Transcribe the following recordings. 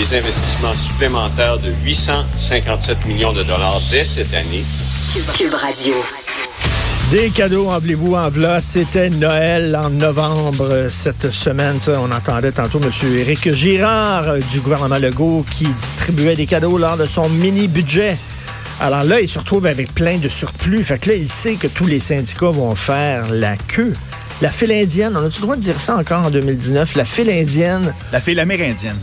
des investissements supplémentaires de 857 millions de dollars dès cette année. Cube Radio. Des cadeaux, en voulez-vous, en v'là. C'était Noël en novembre euh, cette semaine. Ça, on entendait tantôt M. Éric Girard euh, du gouvernement Legault qui distribuait des cadeaux lors de son mini-budget. Alors là, il se retrouve avec plein de surplus. Fait que là, il sait que tous les syndicats vont faire la queue. La file indienne, on a-tu le droit de dire ça encore en 2019? La file indienne. La file amérindienne.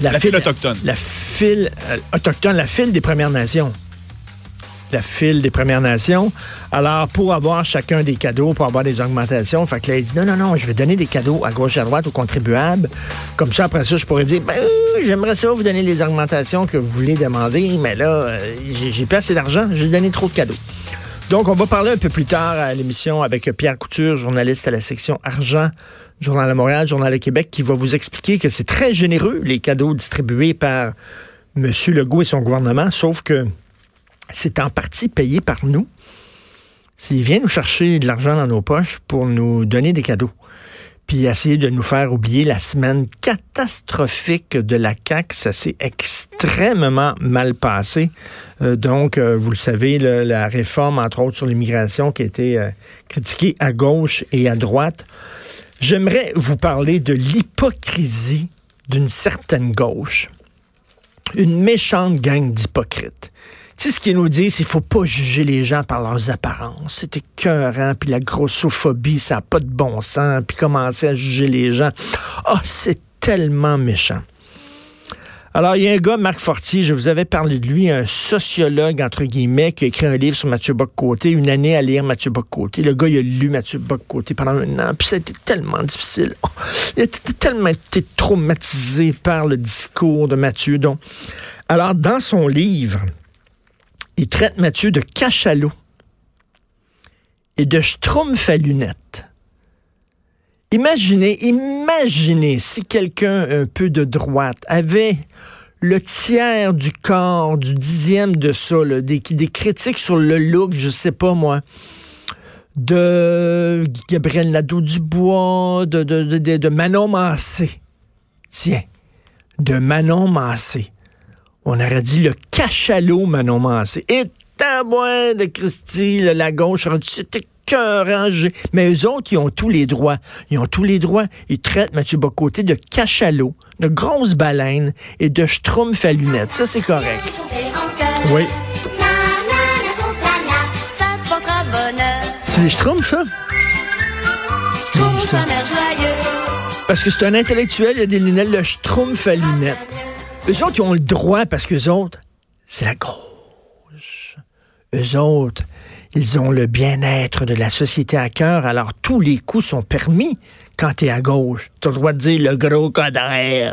La, La file autochtone. La file euh, autochtone, la file des Premières Nations. La file des Premières Nations. Alors, pour avoir chacun des cadeaux, pour avoir des augmentations, fait que là, il dit non, non, non, je vais donner des cadeaux à gauche et à droite aux contribuables. Comme ça, après ça, je pourrais dire, ben, j'aimerais ça vous donner les augmentations que vous voulez demander, mais là, euh, j'ai j'ai pas assez d'argent, j'ai donné trop de cadeaux. Donc, on va parler un peu plus tard à l'émission avec Pierre Couture, journaliste à la section argent, Journal de Montréal, Journal de Québec, qui va vous expliquer que c'est très généreux, les cadeaux distribués par M. Legault et son gouvernement, sauf que c'est en partie payé par nous. S'il vient nous chercher de l'argent dans nos poches pour nous donner des cadeaux, puis essayer de nous faire oublier la semaine catastrophique de la CAQ, ça s'est extrêmement mal passé. Euh, donc, euh, vous le savez, la réforme, entre autres, sur l'immigration qui a été euh, critiquée à gauche et à droite. J'aimerais vous parler de l'hypocrisie d'une certaine gauche. Une méchante gang d'hypocrites. Tu sais, ce qu'ils nous disent, c'est qu'il faut pas juger les gens par leurs apparences. C'est écœurant, puis la grossophobie, ça n'a pas de bon sens, puis commencer à juger les gens. Ah, c'est tellement méchant. Alors, il y a un gars, Marc Fortier, je vous avais parlé de lui, un sociologue, entre guillemets, qui a écrit un livre sur Mathieu Bock-Côté, une année à lire Mathieu Bock-Côté. Le gars, il a lu Mathieu Bock-Côté pendant un an, puis ça a été tellement difficile. Oh, il a été tellement été traumatisé par le discours de Mathieu. Donc, alors, dans son livre, il traite Mathieu de cachalot et de schtroumpf à lunettes. Imaginez, imaginez si quelqu'un un peu de droite avait le tiers du corps, du dixième de ça, des, critiques sur le look, je sais pas moi, de Gabriel Nadeau-Dubois, de, de, de, de, de Manon Massé. Tiens, de Manon Massé. On aurait dit le cachalot Manon Massé. Et tabouin de Christy, là, la gauche, c'était écœurant. Mais eux autres, ils ont tous les droits. Ils ont tous les droits. Ils traitent Mathieu Bocoté de cachalot, de grosse baleine et de schtroumpf à lunettes. Ça, c'est correct. Oui. C'est les schtroumpfs, ça? Parce que c'est un intellectuel, il y a des lunettes, le schtroumpf à lunettes. Eux autres, ils ont le droit parce qu'eux autres, c'est la gauche. Eux autres, ils ont le bien-être de la société à cœur, alors tous les coups sont permis quand t'es à gauche. T'as le droit de dire le gros coder,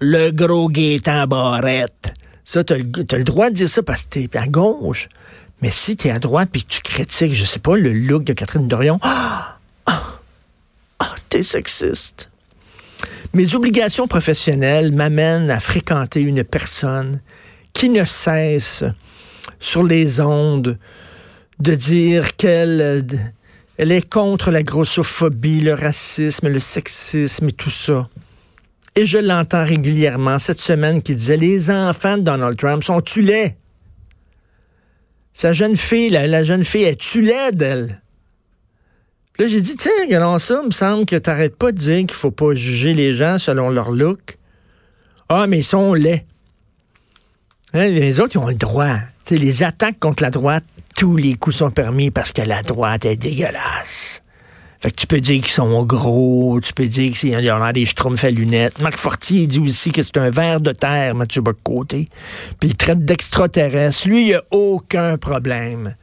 le gros Gaétan Barrette. Ça, t'as le, le droit de dire ça parce que t'es à gauche. Mais si t'es à droite puis que tu critiques, je sais pas, le look de Catherine Dorion, ah, ah, ah, t'es sexiste. Mes obligations professionnelles m'amènent à fréquenter une personne qui ne cesse sur les ondes de dire qu'elle elle est contre la grossophobie, le racisme, le sexisme et tout ça. Et je l'entends régulièrement cette semaine qui disait les enfants de Donald Trump sont tu. Sa jeune fille, la, la jeune fille, est tu laide, elle? Là, j'ai dit, tiens, regardons ça, il me semble que t'arrêtes pas de dire qu'il faut pas juger les gens selon leur look. Ah, mais ils sont laids. Hein, les autres, ils ont le droit. T'sais, les attaques contre la droite, tous les coups sont permis parce que la droite est dégueulasse. Fait que tu peux dire qu'ils sont gros, tu peux dire qu'ils ont des schtroumpfs à lunettes. Marc Fortier dit aussi que c'est un ver de terre, Mathieu Bocoté. Puis il traite d'extraterrestre. Lui, il a aucun problème.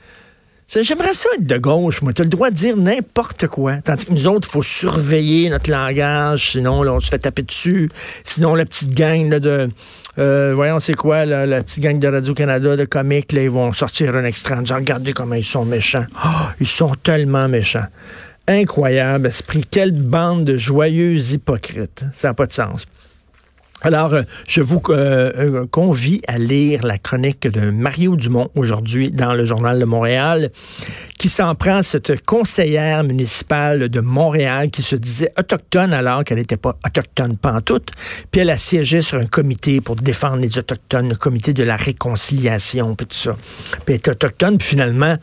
J'aimerais ça être de gauche, moi. Tu as le droit de dire n'importe quoi. Tandis que nous autres, il faut surveiller notre langage, sinon là, on se fait taper dessus. Sinon, la petite gang de... Euh, voyons, c'est quoi, la petite gang de Radio-Canada, de comiques, là, ils vont sortir un extrait regardez comment ils sont méchants. Oh, ils sont tellement méchants. Incroyable esprit. Quelle bande de joyeux hypocrites. Ça n'a pas de sens. Alors, euh, je vous euh, euh, convie à lire la chronique de Mario Dumont aujourd'hui dans le Journal de Montréal, qui s'en prend à cette conseillère municipale de Montréal qui se disait autochtone alors qu'elle n'était pas autochtone pantoute. Puis elle a siégé sur un comité pour défendre les autochtones, le comité de la réconciliation, puis tout ça. Puis elle est autochtone, puis finalement...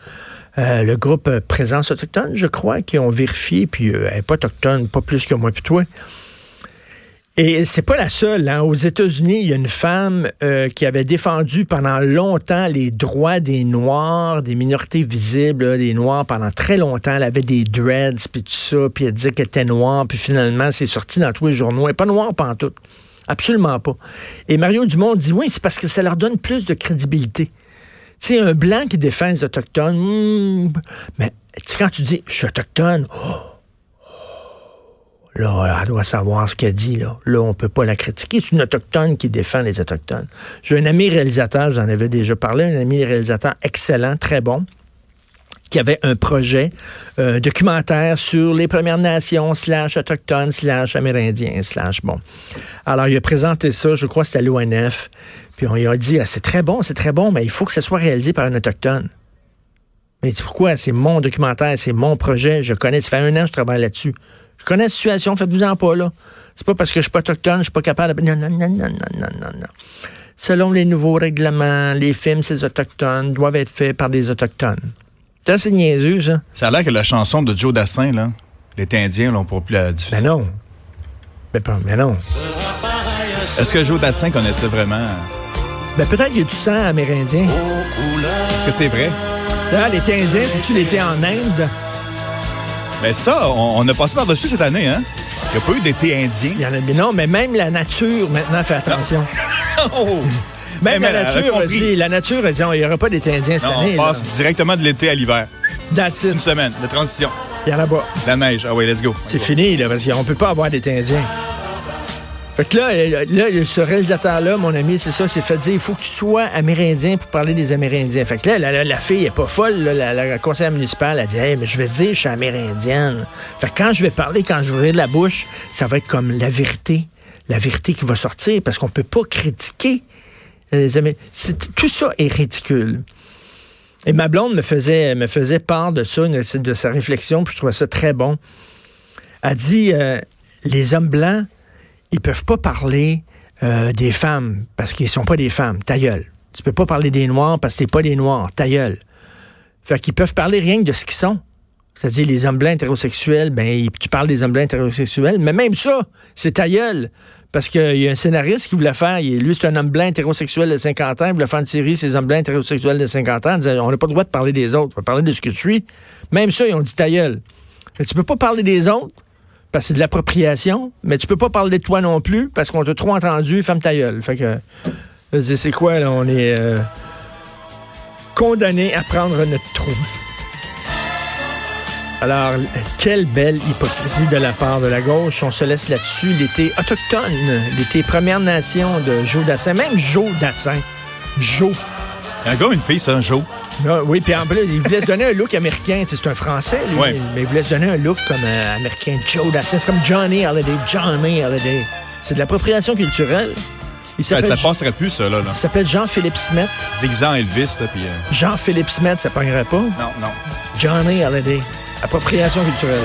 le groupe Présence autochtone, je crois, qui ont vérifié, puis elle n'est pas autochtone, pas plus que moi puis toi. Et c'est pas la seule. Hein. Aux États-Unis, il y a une femme euh, qui avait défendu pendant longtemps les droits des Noirs, des minorités visibles, des Noirs pendant très longtemps. Elle avait des dreads, puis tout ça, puis elle disait qu'elle était noire, puis finalement, c'est sorti dans tous les journaux. Elle n'est pas noire tout. Absolument pas. Et Mario Dumont dit oui, c'est parce que ça leur donne plus de crédibilité. Tu sais, un blanc qui défend les Autochtones, hmm, mais quand tu dis je suis autochtone, oh, Là, elle doit savoir ce qu'elle dit. Là, là on peut pas la critiquer. C'est une autochtone qui défend les autochtones. J'ai un ami réalisateur, j'en avais déjà parlé, un ami réalisateur excellent, très bon qui avait un projet euh, documentaire sur les Premières Nations, slash autochtones, slash amérindiens, slash bon. Alors, il a présenté ça, je crois que c'était à l'ONF, puis on lui a dit, ah, c'est très bon, c'est très bon, mais il faut que ça soit réalisé par un autochtone. Mais pourquoi? C'est mon documentaire, c'est mon projet, je connais, ça fait un an que je travaille là-dessus. Je connais la situation, faites-vous en pas, là. C'est pas parce que je suis pas autochtone, je suis pas capable de... Non, non, non, non, non, non, non. Selon les nouveaux règlements, les films, ces autochtones, doivent être faits par des autochtones. C'est assez niaiseux, ça. Ça a l'air que la chanson de Joe Dassin, là, les Indiens, là, on pourra plus la. Mais non. Mais, mais non. Est-ce que Joe Dassin connaissait vraiment... Ben peut-être qu'il y a du sang amérindien. Est-ce que c'est vrai? Là, l'été indien, c'est-tu l'été en Inde? Mais ça, on, a passé par-dessus cette année, hein? Il n'y a pas eu d'été indien. Il y en a, mais non, mais même la nature, maintenant, fait attention. oh! Même la, nature a dit, la nature a dit, il n'y aura pas d'été indien cette année. On passe directement de l'été à l'hiver. That's Une semaine de transition. Il y en a pas. La neige. Ah oui, let's go. C'est fini, là, parce qu'on peut pas avoir d'été indien. Fait que là, euh, là ce réalisateur-là, mon ami, c'est ça, s'est fait dire il faut que tu sois amérindien pour parler des Amérindiens. Fait que là, la, fille est pas folle, la, la, conseillère municipale, a dit Hey, mais je vais dire je suis amérindienne. Fait que quand je vais parler, quand je vais de la bouche, ça va être comme la vérité. La vérité qui va sortir, parce qu'on peut pas critiquer les Tout ça est ridicule. Et ma blonde me faisait, me faisait part de ça, de sa réflexion, puis je trouvais ça très bon. Elle dit euh, les hommes blancs ils peuvent pas parler euh, des femmes parce qu'ils sont pas des femmes. Ta gueule. Tu peux pas parler des Noirs parce que t'es pas des Noirs. Ta gueule. Fait qu'ils peuvent parler rien que de ce qu'ils sont. C'est-à-dire les hommes blancs hétérosexuels, ben tu parles des hommes blancs hétérosexuels, mais même ça, c'est ta gueule. Parce qu'il y a un scénariste qui voulait faire, lui c'est un homme blanc hétérosexuel de 50 ans, il voulait faire une série ces hommes blancs hétérosexuels de 50 ans, on n'a pas le droit de parler des autres, on va parler de ce que tu suis. Même ça, ils ont dit ta gueule. Tu peux pas parler des autres, c'est de l'appropriation, mais tu peux pas parler de toi non plus parce qu'on t'a trop entendu, femme ta gueule. Fait que, c'est quoi, là, on est euh, condamné à prendre notre trou. Alors, quelle belle hypocrisie de la part de la gauche. On se laisse là-dessus. L'été autochtone, l'été Première Nation de Joe Dassin, même Joe Dassin. Joe. Un gars, une fille, ça, Joe. Ah, oui, puis en plus, il voulait se donner un look américain. C'est un Français, lui, mais il voulait se donner un look comme euh, américain. Joe Dassin, c'est comme Johnny Holiday. Johnny Holiday. C'est de l'appropriation culturelle. Il ça passerait plus, ça, là. Il s'appelle Jean-Philippe Smith. C'est déguisant Elvis, là, puis... Euh, Jean-Philippe Smith, ça pognerait pas? Non, non. Johnny Holiday. Appropriation culturelle.